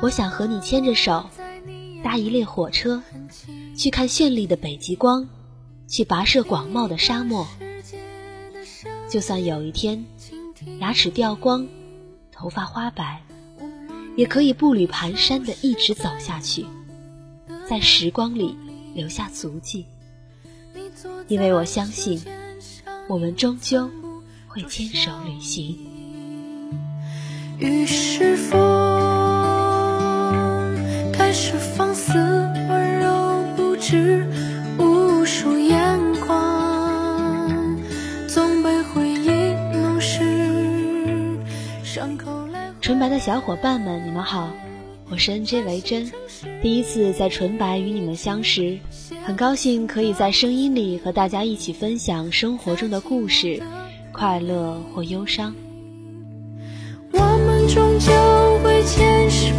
我想和你牵着手，搭一列火车，去看绚丽的北极光，去跋涉广袤的沙漠。就算有一天牙齿掉光，头发花白，也可以步履蹒跚的一直走下去，在时光里留下足迹。因为我相信，我们终究会牵手旅行。于是风柔不知无数眼光，总被回忆弄湿伤口来。纯白的小伙伴们，你们好，我是 NJ 维珍，第一次在纯白与你们相识，很高兴可以在声音里和大家一起分享生活中的故事，快乐或忧伤。我们终究会牵手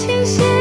倾斜，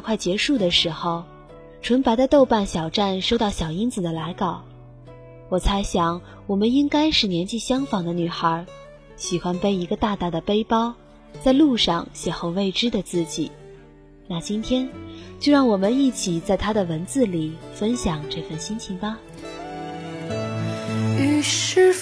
快结束的时候，纯白的豆瓣小站收到小英子的来稿。我猜想，我们应该是年纪相仿的女孩，喜欢背一个大大的背包，在路上邂逅未知的自己。那今天，就让我们一起在她的文字里分享这份心情吧。于是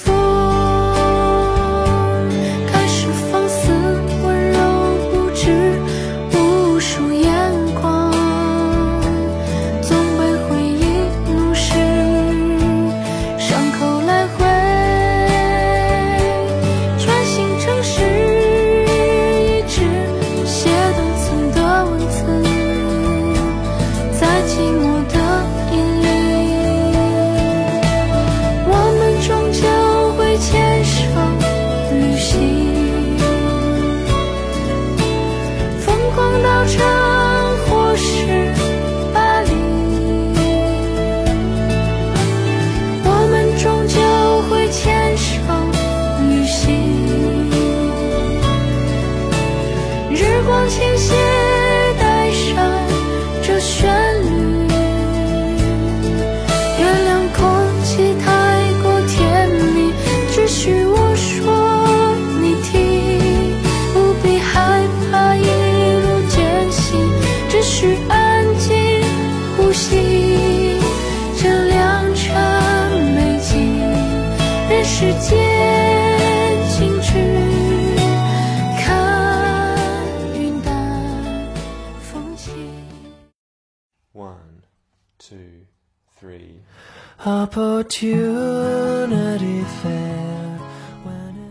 谢谢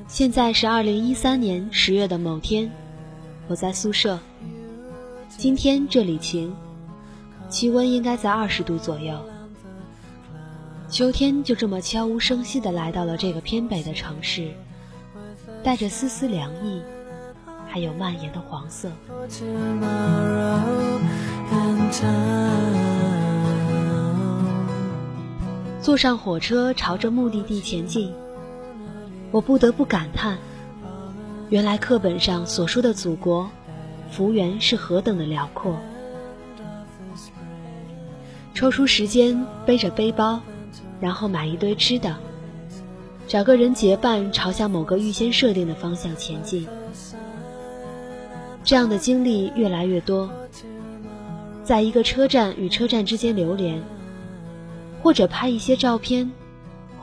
现在是二零一三年十月的某天，我在宿舍。今天这里晴，气温应该在二十度左右。秋天就这么悄无声息地来到了这个偏北的城市，带着丝丝凉意，还有蔓延的黄色。坐上火车，朝着目的地前进，我不得不感叹，原来课本上所说的祖国，幅员是何等的辽阔。抽出时间，背着背包，然后买一堆吃的，找个人结伴，朝向某个预先设定的方向前进。这样的经历越来越多，在一个车站与车站之间流连。或者拍一些照片，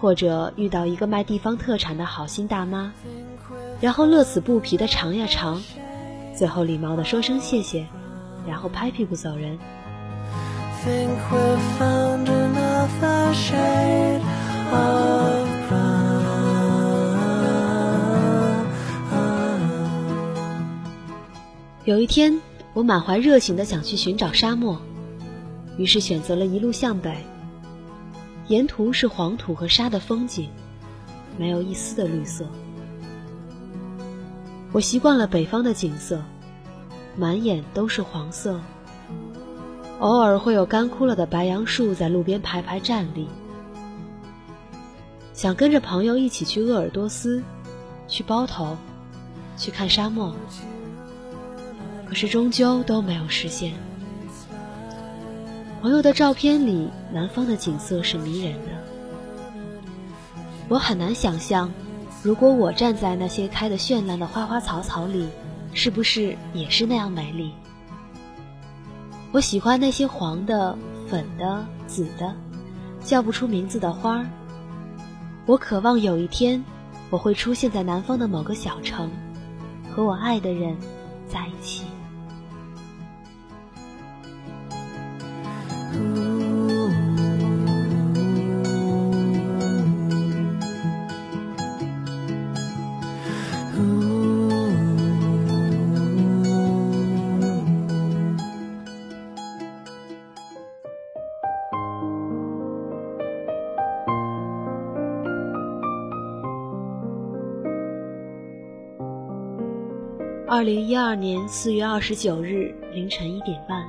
或者遇到一个卖地方特产的好心大妈，然后乐此不疲的尝呀尝，最后礼貌的说声谢谢，然后拍屁股走人。Think found another shade of 有一天，我满怀热情的想去寻找沙漠，于是选择了一路向北，沿途是黄土和沙的风景，没有一丝的绿色。我习惯了北方的景色，满眼都是黄色。偶尔会有干枯了的白杨树在路边排排站立。想跟着朋友一起去鄂尔多斯，去包头，去看沙漠，可是终究都没有实现。朋友的照片里，南方的景色是迷人的。我很难想象，如果我站在那些开得绚烂的花花草草里，是不是也是那样美丽？我喜欢那些黄的、粉的、紫的，叫不出名字的花儿。我渴望有一天，我会出现在南方的某个小城，和我爱的人在一起。二零一二年四月二十九日凌晨一点半，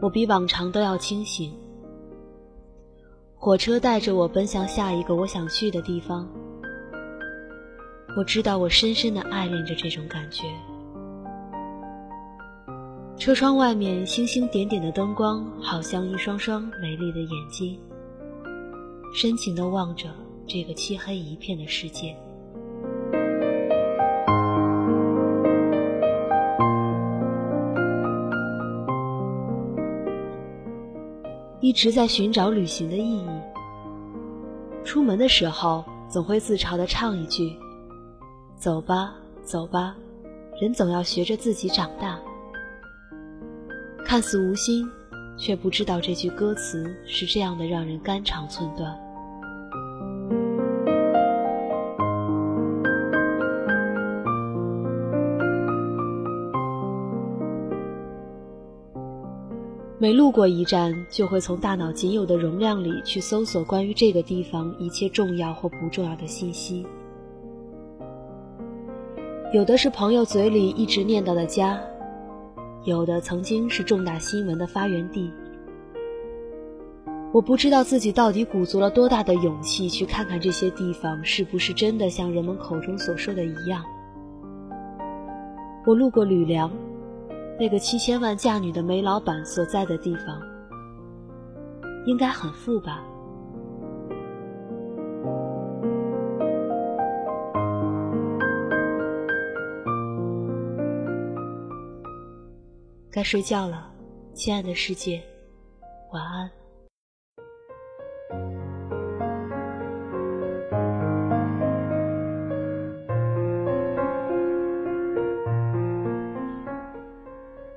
我比往常都要清醒。火车带着我奔向下一个我想去的地方。我知道我深深的爱恋着这种感觉。车窗外面星星点点的灯光，好像一双双美丽的眼睛，深情的望着这个漆黑一片的世界。一直在寻找旅行的意义。出门的时候，总会自嘲地唱一句：“走吧，走吧，人总要学着自己长大。”看似无心，却不知道这句歌词是这样的，让人肝肠寸断。每路过一站，就会从大脑仅有的容量里去搜索关于这个地方一切重要或不重要的信息。有的是朋友嘴里一直念叨的家，有的曾经是重大新闻的发源地。我不知道自己到底鼓足了多大的勇气去看看这些地方是不是真的像人们口中所说的一样。我路过吕梁。那个七千万嫁女的煤老板所在的地方，应该很富吧？该睡觉了，亲爱的世界，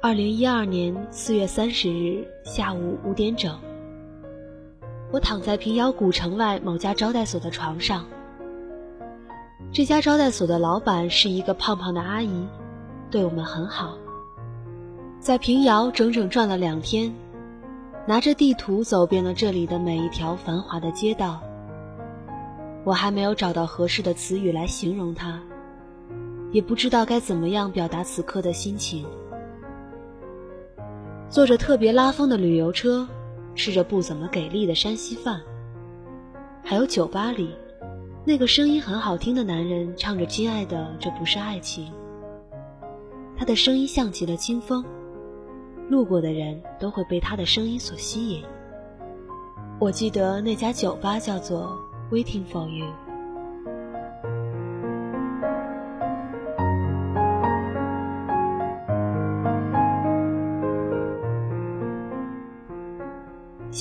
二零一二年四月三十日下午五点整，我躺在平遥古城外某家招待所的床上。这家招待所的老板是一个胖胖的阿姨，对我们很好。在平遥整整转了两天，拿着地图走遍了这里的每一条繁华的街道。我还没有找到合适的词语来形容它，也不知道该怎么样表达此刻的心情。坐着特别拉风的旅游车，吃着不怎么给力的山西饭，还有酒吧里，那个声音很好听的男人唱着“亲爱的，这不是爱情”。他的声音像极了清风，路过的人都会被他的声音所吸引。我记得那家酒吧叫做 “Waiting for You”。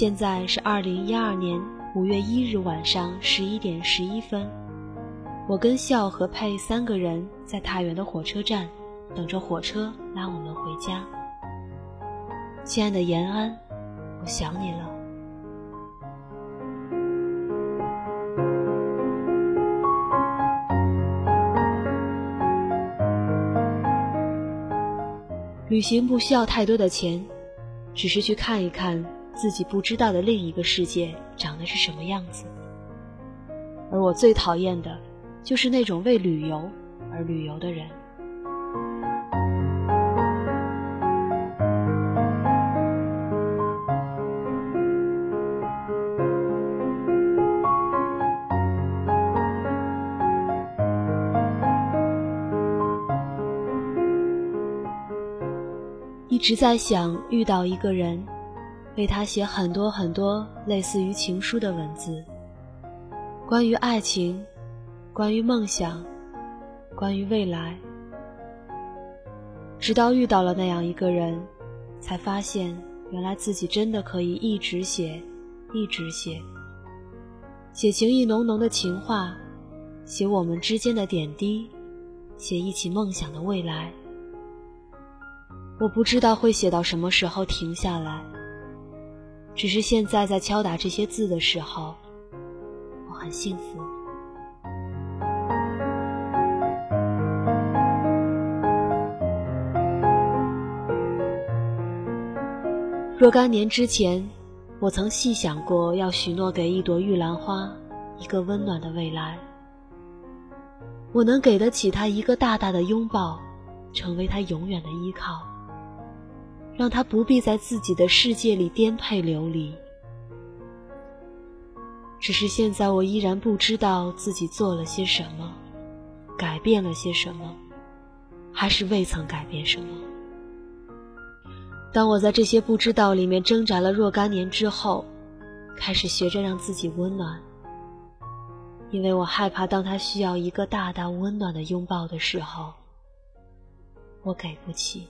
现在是二零一二年五月一日晚上十一点十一分，我跟笑和佩三个人在太原的火车站等着火车拉我们回家。亲爱的延安，我想你了。旅行不需要太多的钱，只是去看一看自己不知道的另一个世界长得是什么样子。而我最讨厌的，就是那种为旅游而旅游的人。一直在想遇到一个人，为他写很多很多类似于情书的文字，关于爱情，关于梦想，关于未来。直到遇到了那样一个人，才发现原来自己真的可以一直写，一直写，写情意浓浓的情话，写我们之间的点滴，写一起梦想的未来。我不知道会写到什么时候停下来，只是现在在敲打这些字的时候，我很幸福。若干年之前，我曾细想过要许诺给一朵玉兰花一个温暖的未来，我能给得起它一个大大的拥抱，成为它永远的依靠。让他不必在自己的世界里颠沛流离。只是现在，我依然不知道自己做了些什么，改变了些什么，还是未曾改变什么。当我在这些不知道里面挣扎了若干年之后，开始学着让自己温暖，因为我害怕，当他需要一个大大温暖的拥抱的时候，我给不起。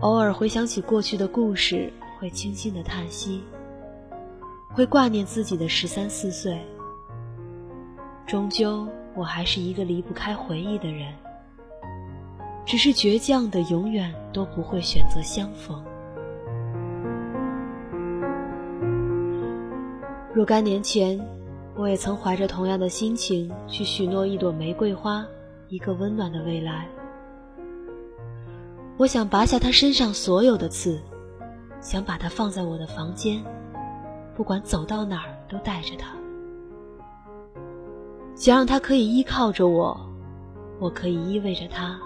偶尔回想起过去的故事，会轻轻的叹息，会挂念自己的十三四岁。终究，我还是一个离不开回忆的人，只是倔强的，永远都不会选择相逢。若干年前，我也曾怀着同样的心情去许诺一朵玫瑰花，一个温暖的未来。我想拔下他身上所有的刺，想把它放在我的房间，不管走到哪儿都带着它。想让他可以依靠着我，我可以依偎着他。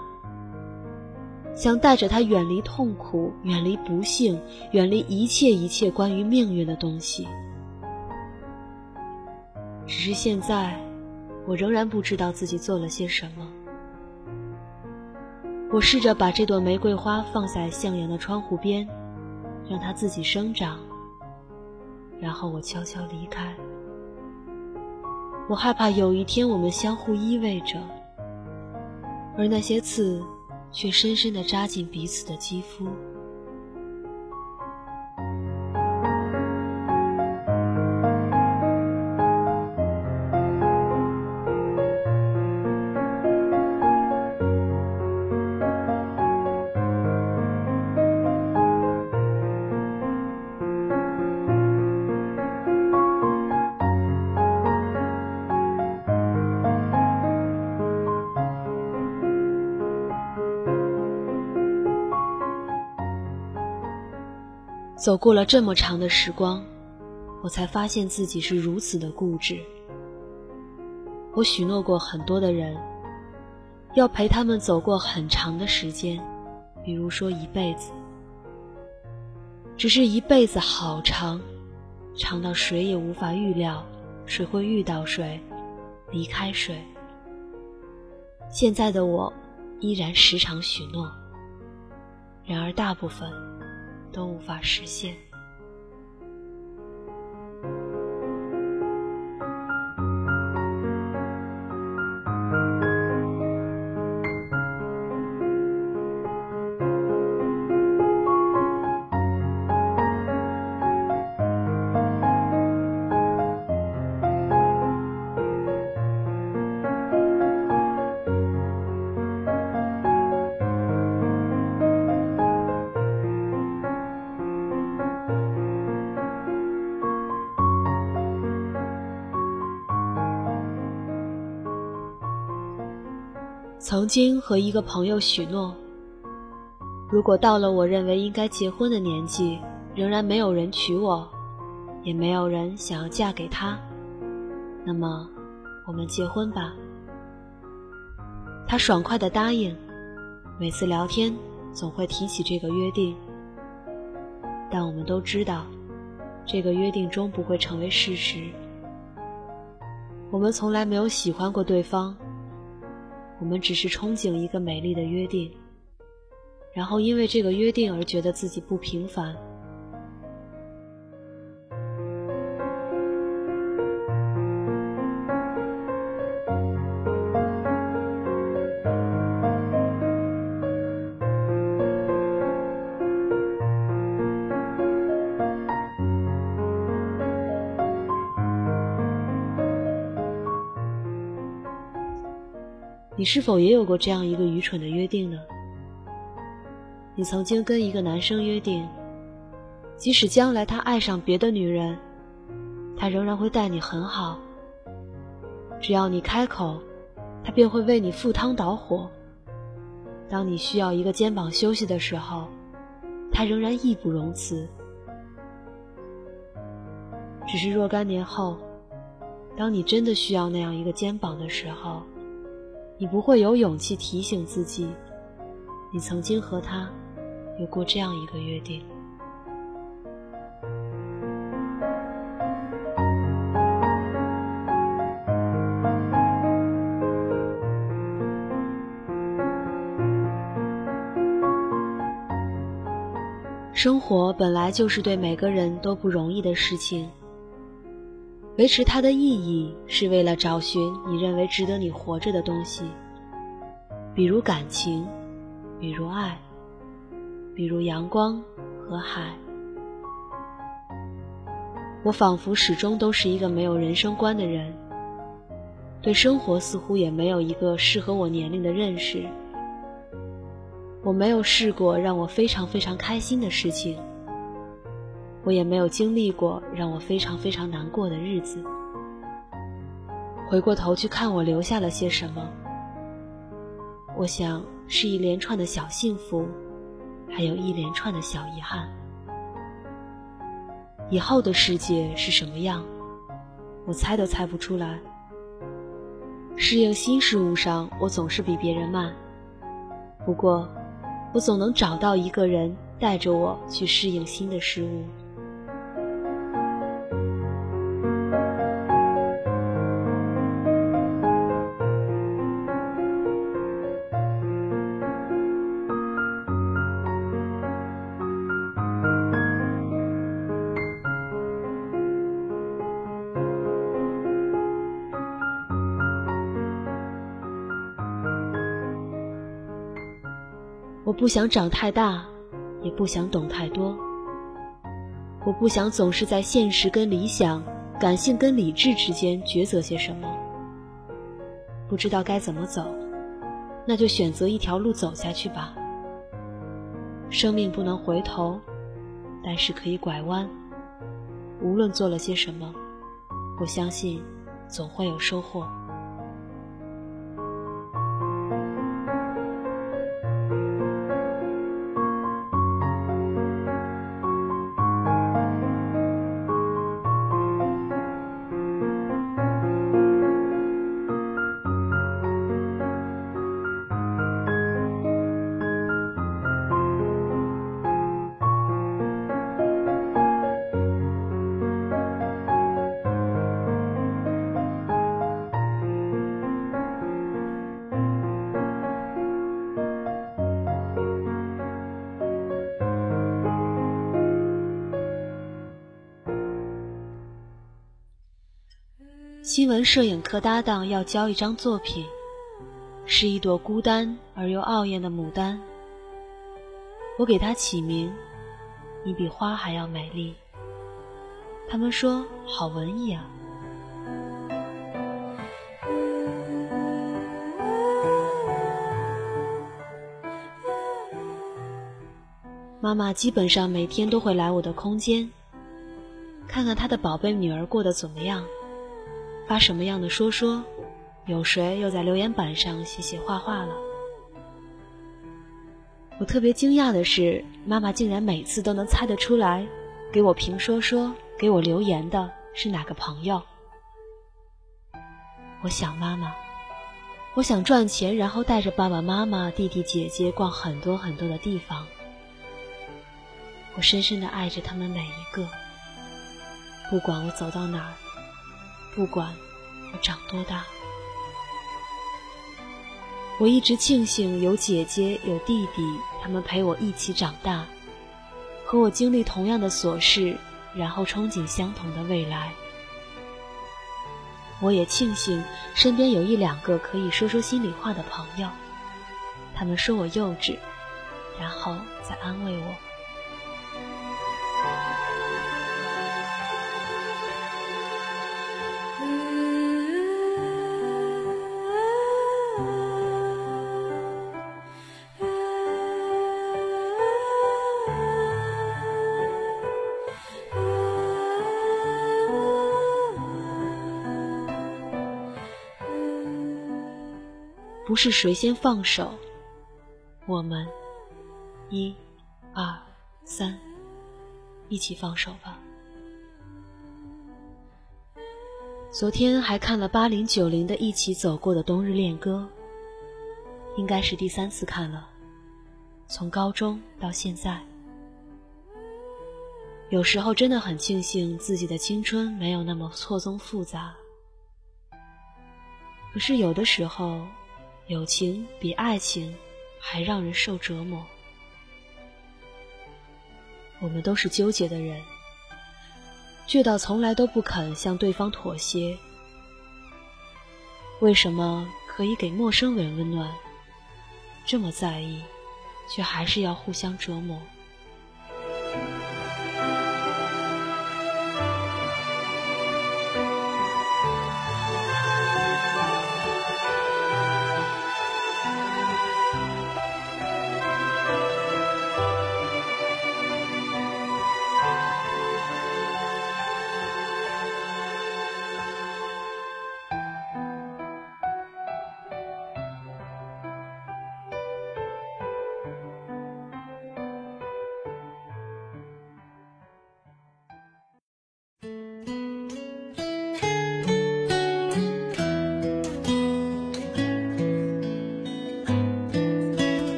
想带着他远离痛苦，远离不幸，远离一切一切关于命运的东西。只是现在，我仍然不知道自己做了些什么。我试着把这朵玫瑰花放在向阳的窗户边，让它自己生长。然后我悄悄离开。我害怕有一天我们相互依偎着，而那些刺却深深地扎进彼此的肌肤。走过了这么长的时光，我才发现自己是如此的固执。我许诺过很多的人，要陪他们走过很长的时间，比如说一辈子。只是一辈子好长，长到谁也无法预料，谁会遇到谁，离开谁。现在的我，依然时常许诺，然而大部分。都无法实现。曾经和一个朋友许诺，如果到了我认为应该结婚的年纪，仍然没有人娶我，也没有人想要嫁给他，那么我们结婚吧。他爽快的答应，每次聊天总会提起这个约定，但我们都知道，这个约定终不会成为事实。我们从来没有喜欢过对方，我们只是憧憬一个美丽的约定，然后因为这个约定而觉得自己不平凡。你是否也有过这样一个愚蠢的约定呢？你曾经跟一个男生约定，即使将来他爱上别的女人，他仍然会待你很好。只要你开口，他便会为你赴汤蹈火。当你需要一个肩膀休息的时候，他仍然义不容辞。只是若干年后，当你真的需要那样一个肩膀的时候，你不会有勇气提醒自己，你曾经和他有过这样一个约定。生活本来就是对每个人都不容易的事情。维持它的意义，是为了找寻你认为值得你活着的东西，比如感情，比如爱，比如阳光和海。我仿佛始终都是一个没有人生观的人，对生活似乎也没有一个适合我年龄的认识。我没有试过让我非常非常开心的事情。我也没有经历过让我非常非常难过的日子。回过头去看我留下了些什么，我想是一连串的小幸福，还有一连串的小遗憾。以后的世界是什么样，我猜都猜不出来。适应新事物上，我总是比别人慢。不过，我总能找到一个人带着我去适应新的事物。我不想长太大，也不想懂太多。我不想总是在现实跟理想、感性跟理智之间抉择些什么。不知道该怎么走，那就选择一条路走下去吧。生命不能回头，但是可以拐弯。无论做了些什么，我相信总会有收获。新闻摄影课搭档要交一张作品，是一朵孤单而又傲艳的牡丹。我给它起名，你比花还要美丽。他们说好文艺啊。妈妈基本上每天都会来我的空间，看看她的宝贝女儿过得怎么样。发什么样的说说，有谁又在留言板上写写画画了。我特别惊讶的是，妈妈竟然每次都能猜得出来，给我评说说、给我留言的是哪个朋友。我想妈妈，我想赚钱，然后带着爸爸妈妈、弟弟姐姐逛很多很多的地方。我深深的爱着他们每一个，不管我走到哪儿，不管我长多大，我一直庆幸有姐姐有弟弟，他们陪我一起长大，和我经历同样的琐事，然后憧憬相同的未来。我也庆幸身边有一两个可以说说心里话的朋友，他们说我幼稚，然后再安慰我。是谁先放手，我们一、二、三，一起放手吧。昨天还看了八零九零的一起走过的冬日恋歌，应该是第三次看了，从高中到现在，有时候真的很庆幸自己的青春没有那么错综复杂，可是有的时候。友情比爱情还让人受折磨。我们都是纠结的人，倔到从来都不肯向对方妥协。为什么可以给陌生人温暖，这么在意，却还是要互相折磨？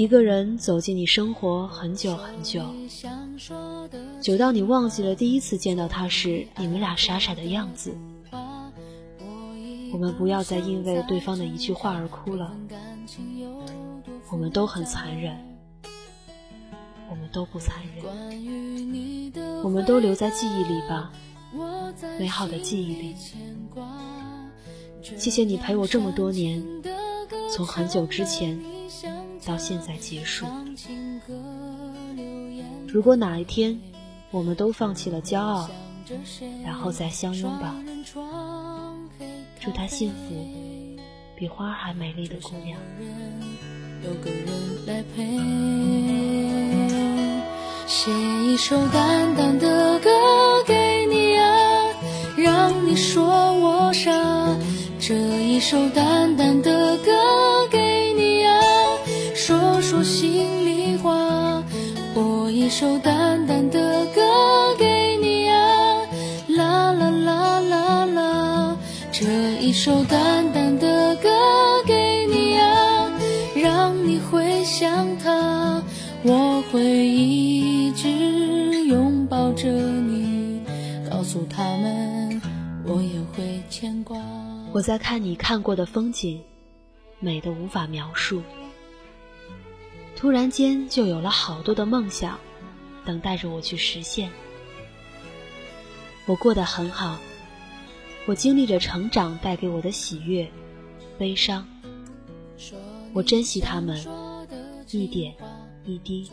一个人走进你生活很久很久，久到你忘记了第一次见到他时你们俩傻傻的样子。我们不要再因为对方的一句话而哭了。我们都很残忍，我们都不残忍，我们都留在记忆里吧，美好的记忆里。谢谢你陪我这么多年，从很久之前。到现在结束。如果哪一天我们都放弃了骄傲，然后再相拥吧。祝她幸福，比花还美丽的姑娘。有个人来陪，写一首淡淡的歌给你啊，让你说我傻。这一首淡淡的我在看你看过的风景，美的无法描述。突然间就有了好多的梦想。等待着我去实现。我过得很好，我经历着成长带给我的喜悦、悲伤。我珍惜他们，一点一滴。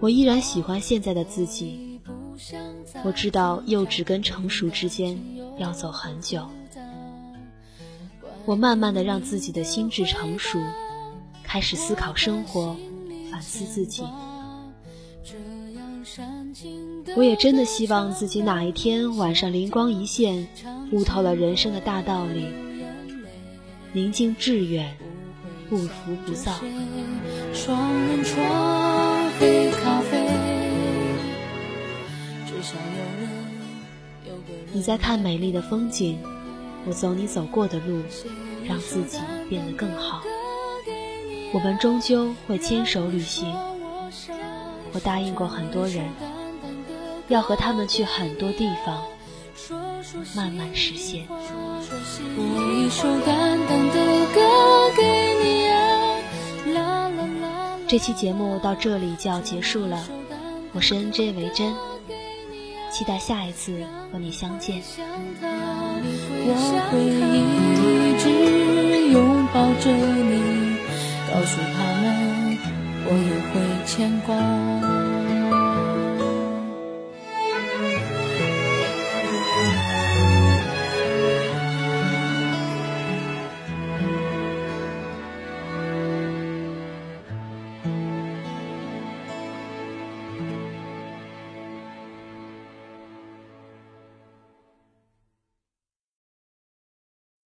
我依然喜欢现在的自己。我知道幼稚跟成熟之间要走很久。我慢慢的让自己的心智成熟，开始思考生活，反思自己。我也真的希望自己哪一天晚上灵光一现，悟透了人生的大道理，宁静致远，不浮不躁。你在看美丽的风景，我走你走过的路，让自己变得更好。我们终究会牵手旅行。我答应过很多人，要和他们去很多地方，慢慢实现。这期节目到这里就要结束了，我是 N J 维珍，期待下一次和你相见。我会一直拥抱着你，告诉他们我也会牵挂。